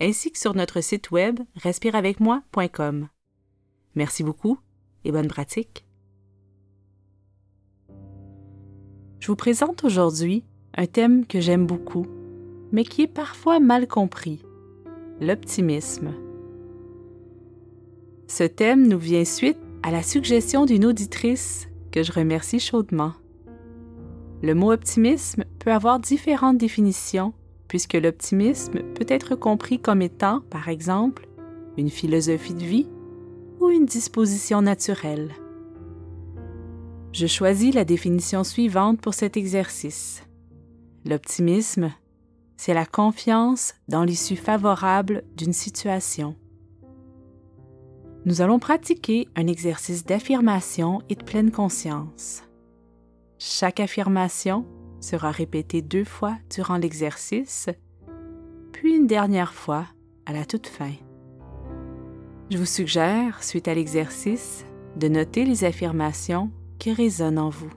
ainsi que sur notre site web respireavecmoi.com. Merci beaucoup et bonne pratique. Je vous présente aujourd'hui un thème que j'aime beaucoup, mais qui est parfois mal compris, l'optimisme. Ce thème nous vient suite à la suggestion d'une auditrice que je remercie chaudement. Le mot optimisme peut avoir différentes définitions, puisque l'optimisme peut être compris comme étant, par exemple, une philosophie de vie ou une disposition naturelle. Je choisis la définition suivante pour cet exercice. L'optimisme, c'est la confiance dans l'issue favorable d'une situation. Nous allons pratiquer un exercice d'affirmation et de pleine conscience. Chaque affirmation sera répétée deux fois durant l'exercice, puis une dernière fois à la toute fin. Je vous suggère, suite à l'exercice, de noter les affirmations qui résonnent en vous.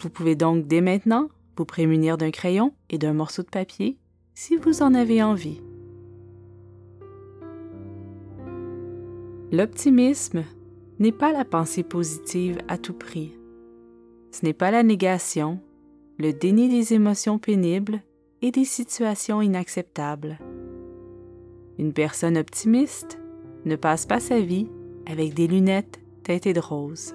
Vous pouvez donc dès maintenant vous prémunir d'un crayon et d'un morceau de papier si vous en avez envie. L'optimisme n'est pas la pensée positive à tout prix. Ce n'est pas la négation, le déni des émotions pénibles et des situations inacceptables. Une personne optimiste ne passe pas sa vie avec des lunettes teintées de rose.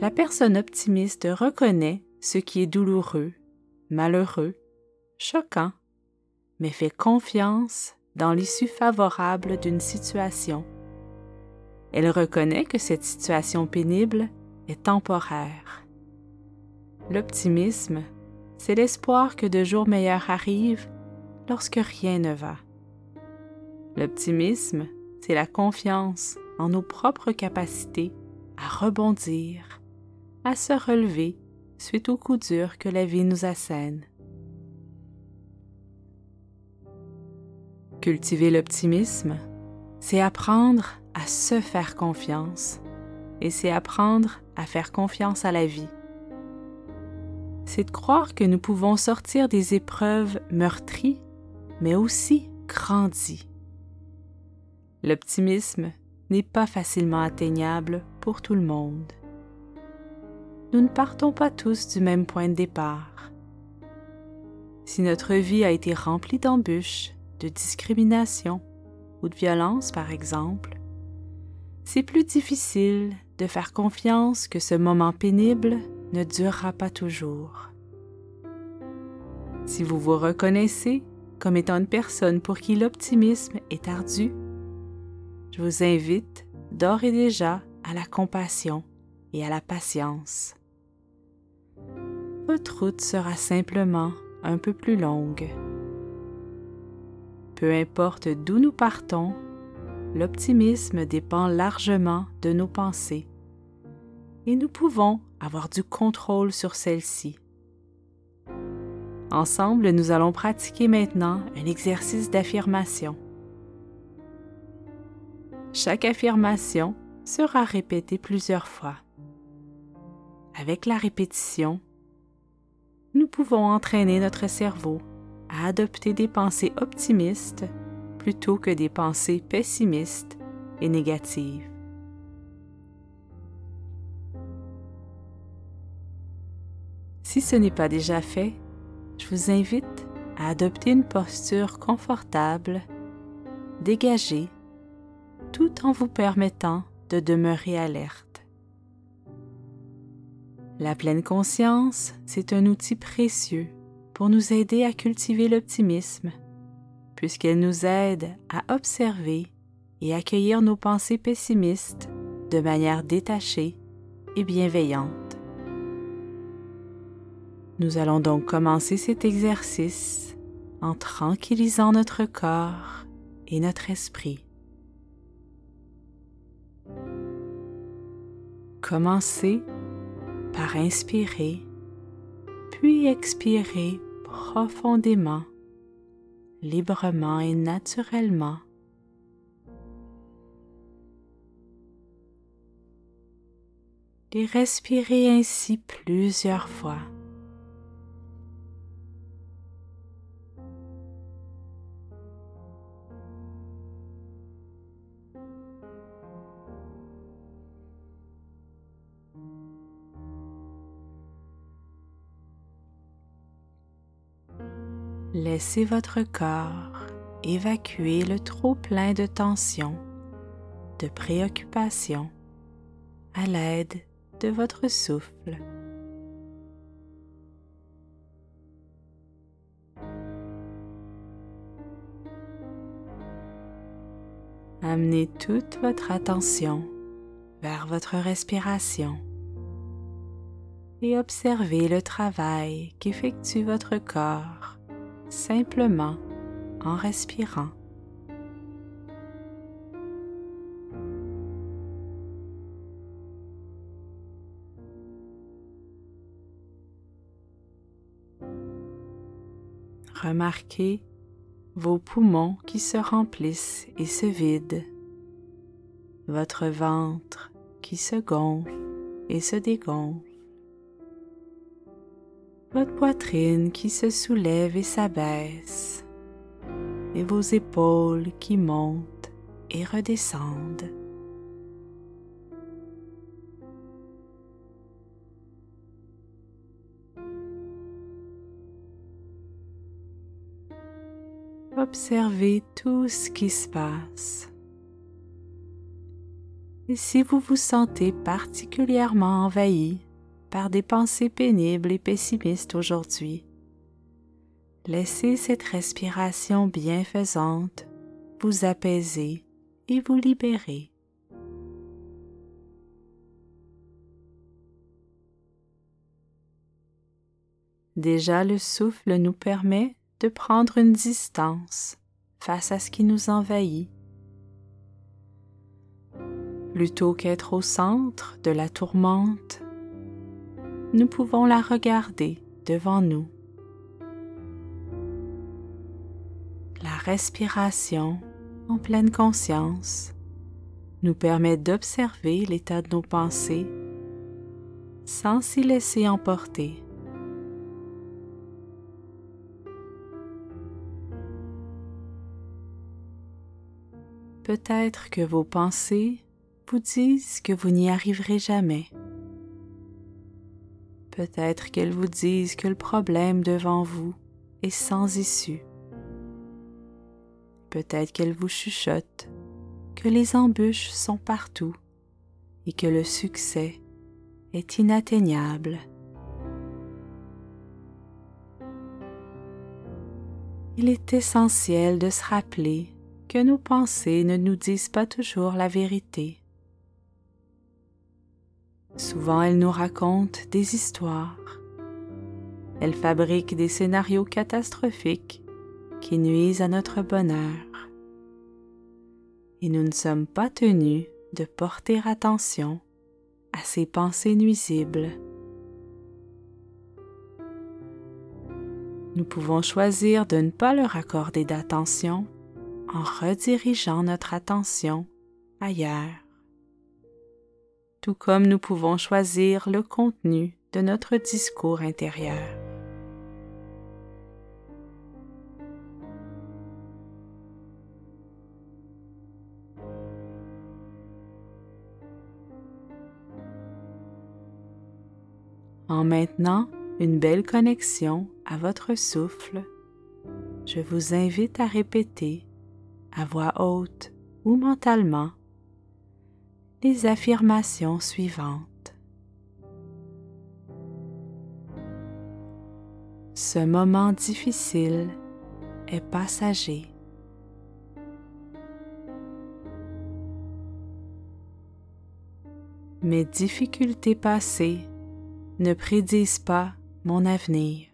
La personne optimiste reconnaît ce qui est douloureux, malheureux, choquant, mais fait confiance dans l'issue favorable d'une situation. Elle reconnaît que cette situation pénible est temporaire. L'optimisme, c'est l'espoir que de jours meilleurs arrivent lorsque rien ne va. L'optimisme, c'est la confiance en nos propres capacités à rebondir, à se relever suite aux coups durs que la vie nous assène. Cultiver l'optimisme, c'est apprendre à se faire confiance et c'est apprendre à faire confiance à la vie c'est de croire que nous pouvons sortir des épreuves meurtries, mais aussi grandies. L'optimisme n'est pas facilement atteignable pour tout le monde. Nous ne partons pas tous du même point de départ. Si notre vie a été remplie d'embûches, de discrimination ou de violence, par exemple, c'est plus difficile de faire confiance que ce moment pénible ne durera pas toujours. Si vous vous reconnaissez comme étant une personne pour qui l'optimisme est ardu, je vous invite d'ores et déjà à la compassion et à la patience. Votre route sera simplement un peu plus longue. Peu importe d'où nous partons, l'optimisme dépend largement de nos pensées et nous pouvons avoir du contrôle sur celle-ci. Ensemble, nous allons pratiquer maintenant un exercice d'affirmation. Chaque affirmation sera répétée plusieurs fois. Avec la répétition, nous pouvons entraîner notre cerveau à adopter des pensées optimistes plutôt que des pensées pessimistes et négatives. Si ce n'est pas déjà fait, je vous invite à adopter une posture confortable, dégagée, tout en vous permettant de demeurer alerte. La pleine conscience, c'est un outil précieux pour nous aider à cultiver l'optimisme, puisqu'elle nous aide à observer et accueillir nos pensées pessimistes de manière détachée et bienveillante. Nous allons donc commencer cet exercice en tranquillisant notre corps et notre esprit. Commencez par inspirer, puis expirer profondément, librement et naturellement. Et respirez ainsi plusieurs fois. Laissez votre corps évacuer le trop-plein de tension, de préoccupation à l'aide de votre souffle. Amenez toute votre attention vers votre respiration et observez le travail qu'effectue votre corps simplement en respirant. Remarquez vos poumons qui se remplissent et se vident, votre ventre qui se gonfle et se dégonfle, votre poitrine qui se soulève et s'abaisse, et vos épaules qui montent et redescendent. Observez tout ce qui se passe. Et si vous vous sentez particulièrement envahi par des pensées pénibles et pessimistes aujourd'hui, laissez cette respiration bienfaisante vous apaiser et vous libérer. Déjà le souffle nous permet de prendre une distance face à ce qui nous envahit. Plutôt qu'être au centre de la tourmente, nous pouvons la regarder devant nous. La respiration en pleine conscience nous permet d'observer l'état de nos pensées sans s'y laisser emporter. Peut-être que vos pensées vous disent que vous n'y arriverez jamais. Peut-être qu'elles vous disent que le problème devant vous est sans issue. Peut-être qu'elles vous chuchotent que les embûches sont partout et que le succès est inatteignable. Il est essentiel de se rappeler que nos pensées ne nous disent pas toujours la vérité. Souvent elles nous racontent des histoires. Elles fabriquent des scénarios catastrophiques qui nuisent à notre bonheur. Et nous ne sommes pas tenus de porter attention à ces pensées nuisibles. Nous pouvons choisir de ne pas leur accorder d'attention en redirigeant notre attention ailleurs. Tout comme nous pouvons choisir le contenu de notre discours intérieur. En maintenant une belle connexion à votre souffle, je vous invite à répéter à voix haute ou mentalement les affirmations suivantes. Ce moment difficile est passager. Mes difficultés passées ne prédisent pas mon avenir.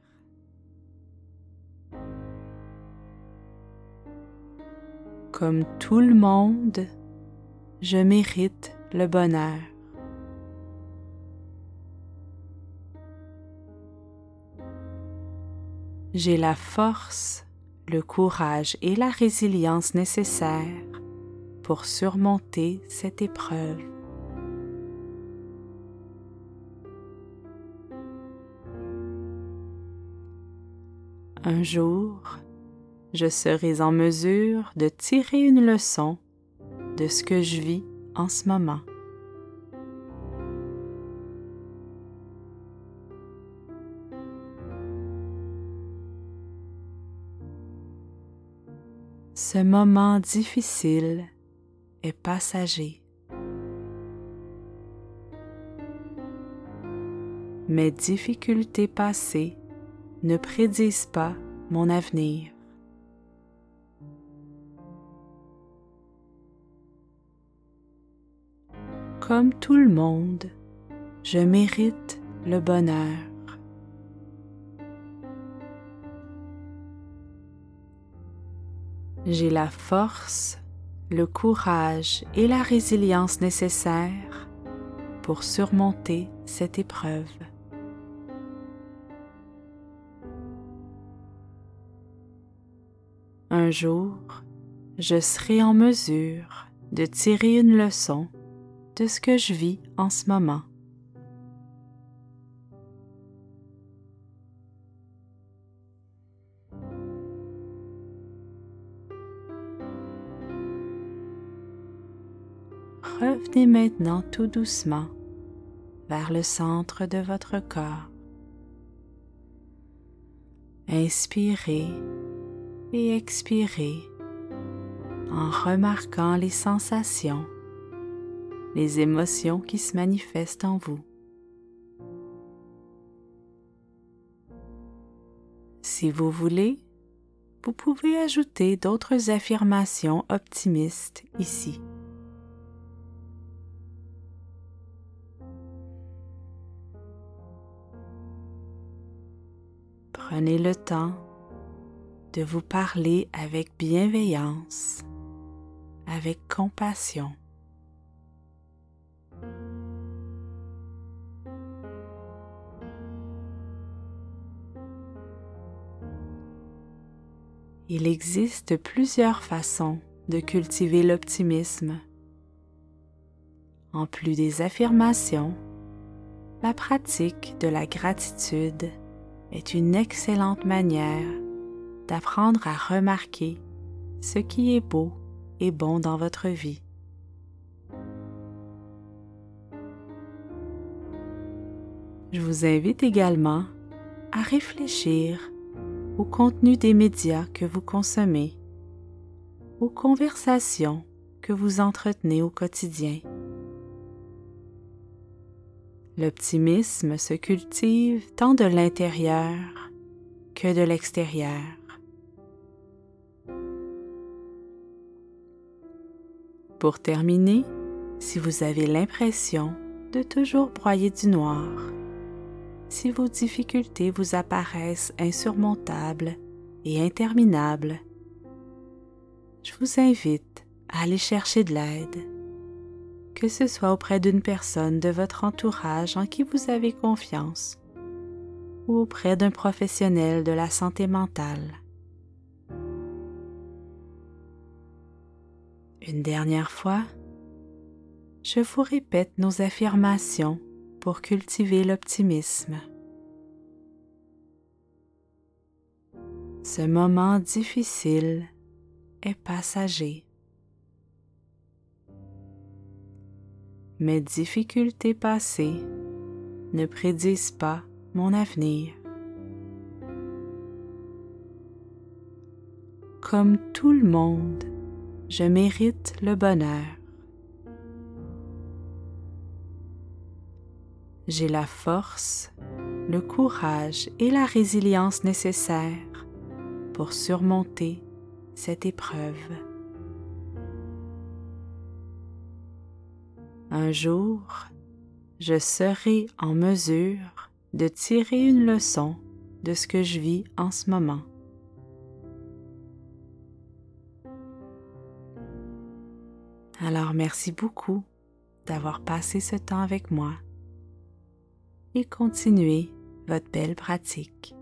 Comme tout le monde, je mérite le bonheur. J'ai la force, le courage et la résilience nécessaires pour surmonter cette épreuve. Un jour, je serai en mesure de tirer une leçon ce que je vis en ce moment. Ce moment difficile est passager. Mes difficultés passées ne prédisent pas mon avenir. Comme tout le monde, je mérite le bonheur. J'ai la force, le courage et la résilience nécessaires pour surmonter cette épreuve. Un jour, je serai en mesure de tirer une leçon de ce que je vis en ce moment. Revenez maintenant tout doucement vers le centre de votre corps. Inspirez et expirez en remarquant les sensations, les émotions qui se manifestent en vous. Si vous voulez, vous pouvez ajouter d'autres affirmations optimistes ici. Prenez le temps de vous parler avec bienveillance, avec compassion. Il existe plusieurs façons de cultiver l'optimisme. En plus des affirmations, la pratique de la gratitude est une excellente manière d'apprendre à remarquer ce qui est beau et bon dans votre vie. Je vous invite également à réfléchir contenu des médias que vous consommez, aux conversations que vous entretenez au quotidien. L'optimisme se cultive tant de l'intérieur que de l'extérieur. Pour terminer, si vous avez l'impression de toujours broyer du noir, si vos difficultés vous apparaissent insurmontables et interminables, je vous invite à aller chercher de l'aide que ce soit auprès d'une personne de votre entourage en qui vous avez confiance ou auprès d'un professionnel de la santé mentale. Une dernière fois, je vous répète nos affirmations pour cultiver l'optimisme. Ce moment difficile est passager. mes difficultés passées ne prédisent pas mon avenir. Comme tout le monde, je mérite le bonheur. J'ai la force, le courage et la résilience nécessaires pour surmonter cette épreuve. Un jour, je serai en mesure de tirer une leçon de ce que je vis en ce moment. Alors merci beaucoup d'avoir passé ce temps avec moi et continuez votre belle pratique.